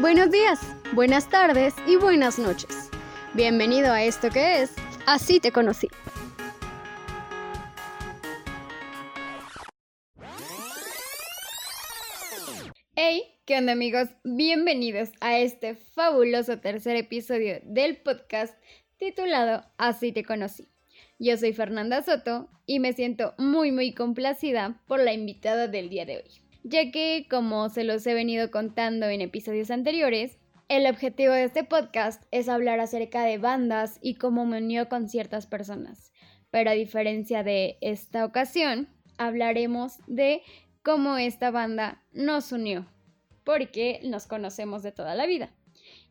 Buenos días, buenas tardes y buenas noches. Bienvenido a esto que es Así te conocí. Hey, ¿qué onda amigos? Bienvenidos a este fabuloso tercer episodio del podcast titulado Así te conocí. Yo soy Fernanda Soto y me siento muy muy complacida por la invitada del día de hoy ya que, como se los he venido contando en episodios anteriores, el objetivo de este podcast es hablar acerca de bandas y cómo me unió con ciertas personas. Pero a diferencia de esta ocasión, hablaremos de cómo esta banda nos unió, porque nos conocemos de toda la vida.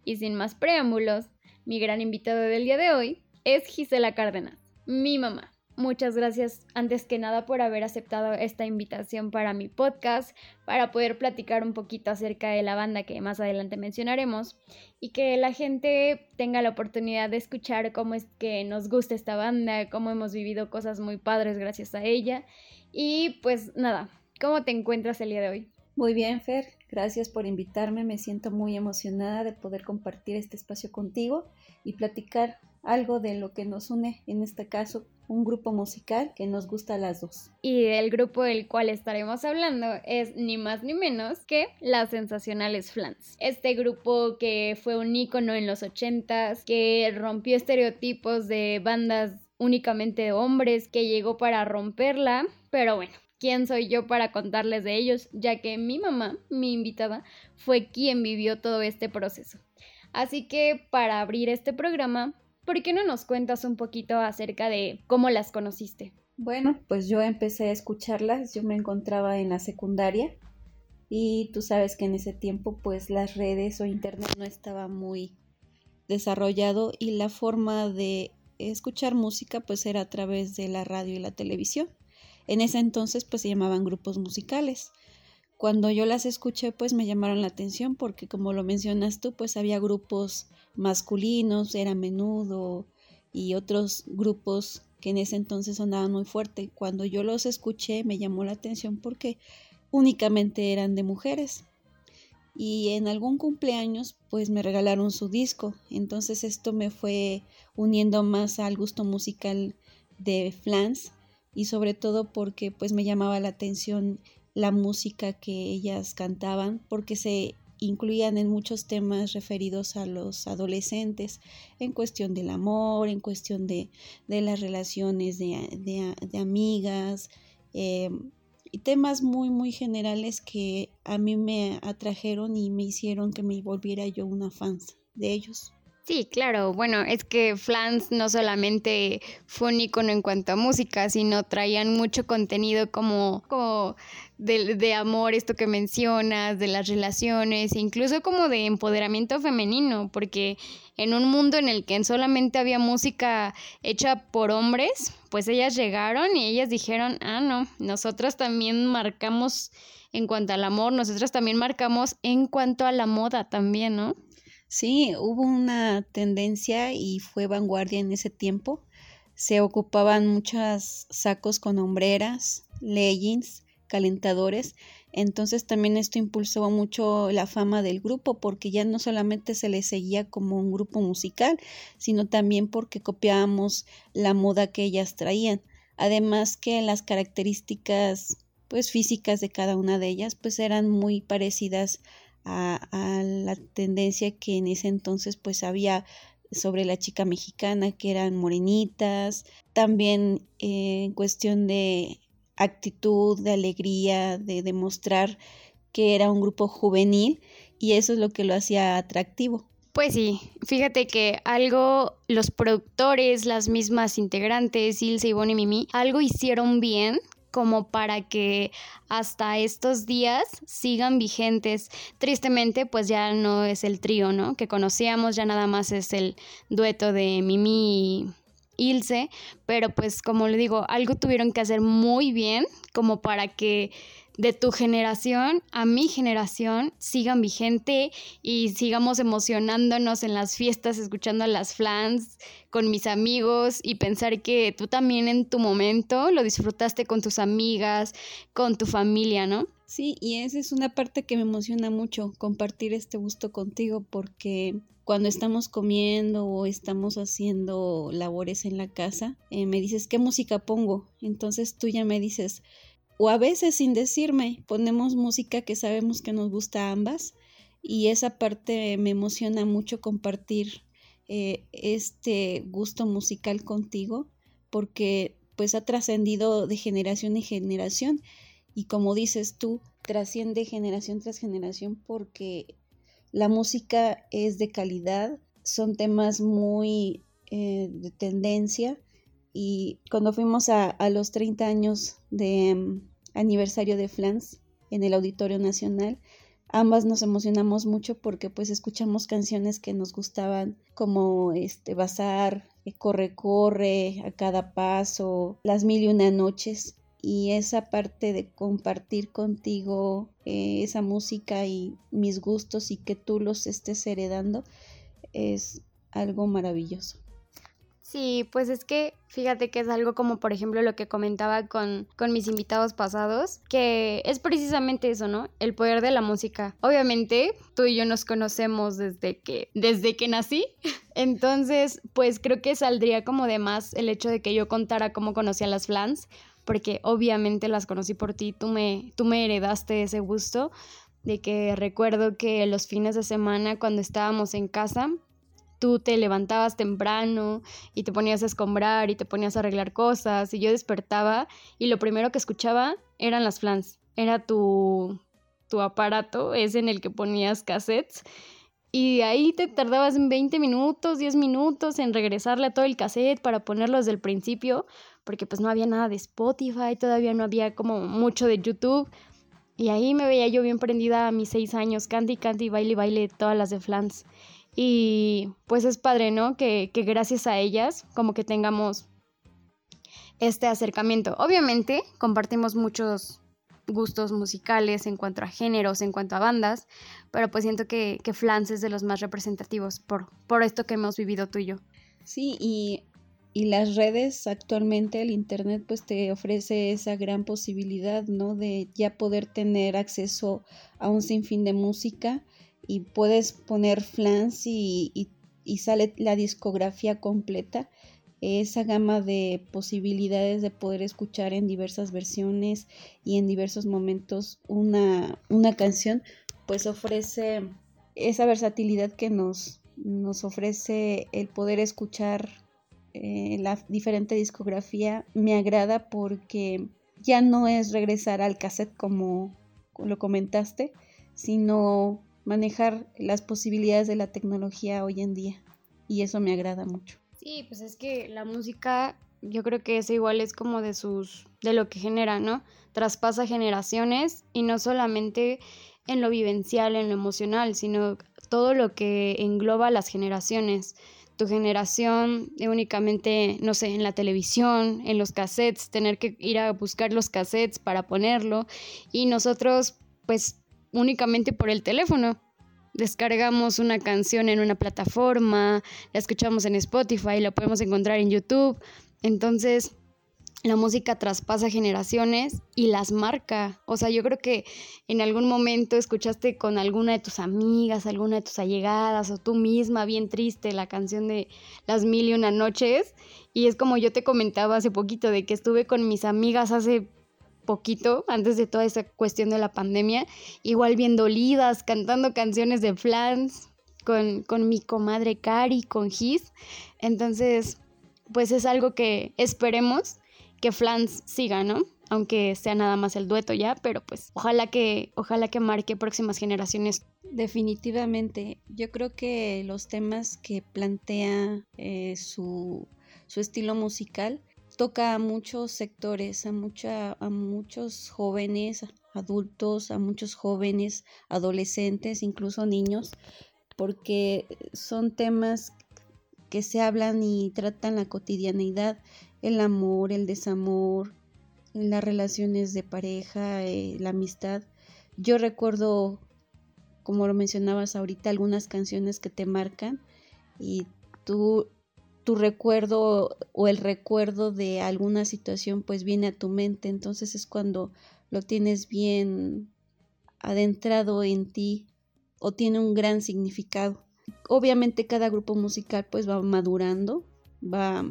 Y sin más preámbulos, mi gran invitado del día de hoy es Gisela Cárdenas, mi mamá. Muchas gracias antes que nada por haber aceptado esta invitación para mi podcast, para poder platicar un poquito acerca de la banda que más adelante mencionaremos y que la gente tenga la oportunidad de escuchar cómo es que nos gusta esta banda, cómo hemos vivido cosas muy padres gracias a ella. Y pues nada, ¿cómo te encuentras el día de hoy? Muy bien, Fer, gracias por invitarme, me siento muy emocionada de poder compartir este espacio contigo y platicar algo de lo que nos une, en este caso, un grupo musical que nos gusta a las dos. Y el grupo del cual estaremos hablando es ni más ni menos que las sensacionales Flans. Este grupo que fue un ícono en los ochentas, que rompió estereotipos de bandas únicamente de hombres, que llegó para romperla, pero bueno. ¿Quién soy yo para contarles de ellos? Ya que mi mamá, mi invitada, fue quien vivió todo este proceso. Así que para abrir este programa ¿Por qué no nos cuentas un poquito acerca de cómo las conociste? Bueno, pues yo empecé a escucharlas, yo me encontraba en la secundaria y tú sabes que en ese tiempo pues las redes o internet no estaba muy desarrollado y la forma de escuchar música pues era a través de la radio y la televisión. En ese entonces pues se llamaban grupos musicales. Cuando yo las escuché pues me llamaron la atención porque como lo mencionas tú pues había grupos masculinos, era menudo y otros grupos que en ese entonces sonaban muy fuerte. Cuando yo los escuché me llamó la atención porque únicamente eran de mujeres. Y en algún cumpleaños pues me regalaron su disco. Entonces esto me fue uniendo más al gusto musical de Flans y sobre todo porque pues me llamaba la atención la música que ellas cantaban porque se incluían en muchos temas referidos a los adolescentes, en cuestión del amor, en cuestión de, las relaciones de, amigas, eh, y temas muy, muy generales que a mí me atrajeron y me hicieron que me volviera yo una fan de ellos. Sí, claro. Bueno, es que Flans no solamente fue un icono en cuanto a música, sino traían mucho contenido como, como de, de, amor, esto que mencionas, de las relaciones, incluso como de empoderamiento femenino, porque en un mundo en el que solamente había música hecha por hombres, pues ellas llegaron y ellas dijeron, ah, no, nosotras también marcamos en cuanto al amor, nosotras también marcamos en cuanto a la moda también, ¿no? Sí, hubo una tendencia y fue vanguardia en ese tiempo. Se ocupaban muchos sacos con hombreras, leggings, calentadores. Entonces también esto impulsó mucho la fama del grupo porque ya no solamente se le seguía como un grupo musical, sino también porque copiábamos la moda que ellas traían. Además que las características pues físicas de cada una de ellas pues eran muy parecidas a, la tendencia que en ese entonces pues había sobre la chica mexicana que eran morenitas, también eh, en cuestión de actitud, de alegría, de demostrar que era un grupo juvenil y eso es lo que lo hacía atractivo. Pues sí, fíjate que algo, los productores, las mismas integrantes, Ilse, Ivonne y Mimi, algo hicieron bien como para que hasta estos días sigan vigentes. Tristemente, pues ya no es el trío, ¿no? Que conocíamos, ya nada más es el dueto de Mimi y Ilse, pero pues como le digo, algo tuvieron que hacer muy bien como para que de tu generación a mi generación sigan vigente y sigamos emocionándonos en las fiestas, escuchando a las flans con mis amigos y pensar que tú también en tu momento lo disfrutaste con tus amigas, con tu familia, ¿no? Sí, y esa es una parte que me emociona mucho, compartir este gusto contigo, porque cuando estamos comiendo o estamos haciendo labores en la casa, eh, me dices, ¿qué música pongo? Entonces tú ya me dices, o a veces sin decirme, ponemos música que sabemos que nos gusta a ambas y esa parte me emociona mucho compartir eh, este gusto musical contigo porque pues ha trascendido de generación en generación y como dices tú, trasciende generación tras generación porque la música es de calidad, son temas muy eh, de tendencia y cuando fuimos a, los 30 años de mm, aniversario de Flans en el Auditorio Nacional, ambas nos emocionamos mucho porque pues escuchamos canciones que nos gustaban como este Bazar, eh, Corre Corre, A Cada Paso, Las Mil y Una Noches y esa parte de compartir contigo eh, esa música y mis gustos y que tú los estés heredando es algo maravilloso. Sí, pues es que fíjate que es algo como por ejemplo lo que comentaba con, con mis invitados pasados, que es precisamente eso, ¿no? El poder de la música. Obviamente tú y yo nos conocemos desde que, desde que nací, entonces pues creo que saldría como de más el hecho de que yo contara cómo conocí a las flans, porque obviamente las conocí por ti, tú me, tú me heredaste ese gusto de que recuerdo que los fines de semana cuando estábamos en casa, tú te levantabas temprano y te ponías a escombrar y te ponías a arreglar cosas y yo despertaba y lo primero que escuchaba eran las flans, era tu, tu aparato, es en el que ponías cassettes y ahí te tardabas 20 minutos, 10 minutos en regresarle a todo el cassette para ponerlo desde el principio porque pues no había nada de Spotify, todavía no había como mucho de YouTube. Y ahí me veía yo bien prendida a mis seis años, candy, candy, baile, baile, todas las de Flans. Y pues es padre, ¿no? Que, que gracias a ellas como que tengamos este acercamiento. Obviamente compartimos muchos gustos musicales en cuanto a géneros, en cuanto a bandas, pero pues siento que, que Flans es de los más representativos por, por esto que hemos vivido tú y yo. Sí, y y las redes actualmente el internet pues te ofrece esa gran posibilidad no de ya poder tener acceso a un sinfín de música y puedes poner flans y, y, sale la discografía completa esa gama de posibilidades de poder escuchar en diversas versiones y en diversos momentos una, una canción pues ofrece esa versatilidad que nos, nos ofrece el poder escuchar eh, la diferente discografía. Me agrada porque ya no es regresar al cassette como lo comentaste, sino manejar las posibilidades de la tecnología hoy en día. Y eso me agrada mucho. Sí, pues es que la música, yo creo que es igual es como de sus, de lo que genera, ¿no? Traspasa generaciones y no solamente en lo vivencial, en lo emocional, sino todo lo que engloba las generaciones tu generación únicamente, no sé, en la televisión, en los cassettes, tener que ir a buscar los cassettes para ponerlo y nosotros pues únicamente por el teléfono. Descargamos una canción en una plataforma, la escuchamos en Spotify, la podemos encontrar en YouTube. Entonces, la música traspasa generaciones y las marca. O sea, yo creo que en algún momento escuchaste con alguna de tus amigas, alguna de tus allegadas o tú misma bien triste la canción de Las Mil y Una Noches. Y es como yo te comentaba hace poquito de que estuve con mis amigas hace poquito, antes de toda esa cuestión de la pandemia, igual bien dolidas, cantando canciones de Flans con, con mi comadre Cari, con Gis. Entonces, pues es algo que esperemos que Flans siga, ¿no? Aunque sea nada más el dueto ya, pero pues ojalá que, ojalá que marque próximas generaciones. Definitivamente, yo creo que los temas que plantea eh, su, su estilo musical toca a muchos sectores, a, mucha, a muchos jóvenes, adultos, a muchos jóvenes, adolescentes, incluso niños, porque son temas que se hablan y tratan la cotidianidad el amor, el desamor, las relaciones de pareja, eh, la amistad. Yo recuerdo, como lo mencionabas ahorita, algunas canciones que te marcan y tú, tu recuerdo o el recuerdo de alguna situación pues viene a tu mente, entonces es cuando lo tienes bien adentrado en ti o tiene un gran significado. Obviamente cada grupo musical pues va madurando, va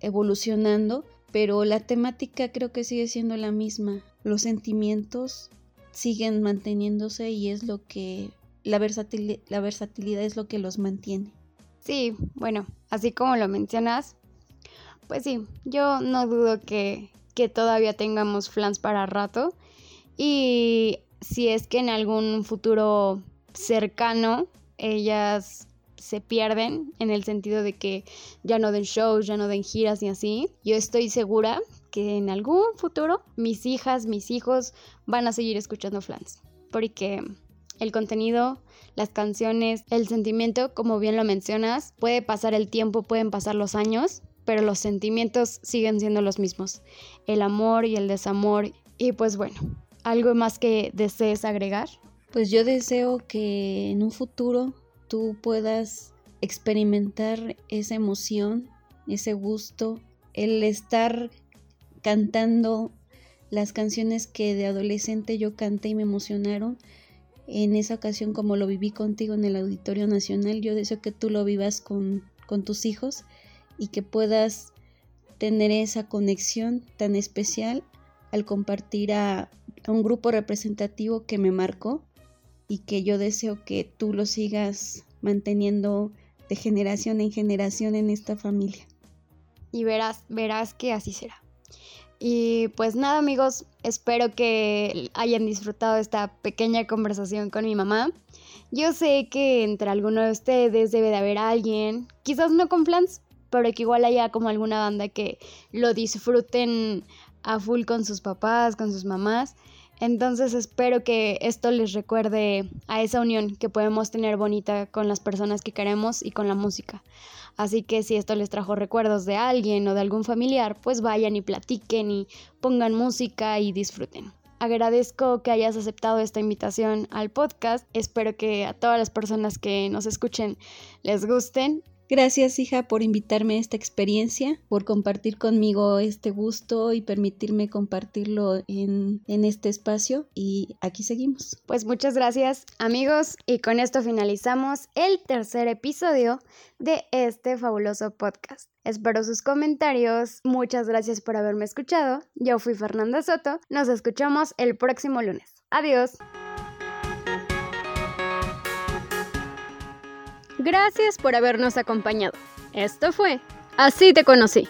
evolucionando, pero la temática creo que sigue siendo la misma. Los sentimientos siguen manteniéndose y es lo que la, la versatilidad es lo que los mantiene. Sí, bueno, así como lo mencionas, pues sí, yo no dudo que, que todavía tengamos flans para rato. Y si es que en algún futuro cercano ellas se pierden en el sentido de que ya no den shows, ya no den giras y así, yo estoy segura que en algún futuro mis hijas, mis hijos van a seguir escuchando flans. Porque el contenido, las canciones, el sentimiento, como bien lo mencionas, puede pasar el tiempo, pueden pasar los años, pero los sentimientos siguen siendo los mismos. El amor y el desamor. Y pues bueno, ¿algo más que desees agregar? Pues yo deseo que en un futuro tú puedas experimentar esa emoción, ese gusto, el estar cantando las canciones que de adolescente yo canté y me emocionaron en esa ocasión como lo viví contigo en el Auditorio Nacional. Yo deseo que tú lo vivas con, tus hijos y que puedas tener esa conexión tan especial al compartir a, a, un grupo representativo que me marcó y que yo deseo que tú lo sigas manteniendo de generación en generación en esta familia. Y verás, verás que así será. Y pues nada amigos, espero que hayan disfrutado esta pequeña conversación con mi mamá. Yo sé que entre alguno de ustedes debe de haber alguien, quizás no con plans, pero que igual haya como alguna banda que lo disfruten a full con sus papás, con sus mamás. Entonces espero que esto les recuerde a esa unión que podemos tener bonita con las personas que queremos y con la música. Así que si esto les trajo recuerdos de alguien o de algún familiar, pues vayan y platiquen y pongan música y disfruten. Agradezco que hayas aceptado esta invitación al podcast. Espero que a todas las personas que nos escuchen les gusten Gracias, hija, por invitarme a esta experiencia, por compartir conmigo este gusto y permitirme compartirlo en, en, este espacio. Y aquí seguimos. Pues muchas gracias, amigos. Y con esto finalizamos el tercer episodio de este fabuloso podcast. Espero sus comentarios. Muchas gracias por haberme escuchado. Yo fui Fernanda Soto. Nos escuchamos el próximo lunes. Adiós. Gracias por habernos acompañado. Esto fue Así te conocí.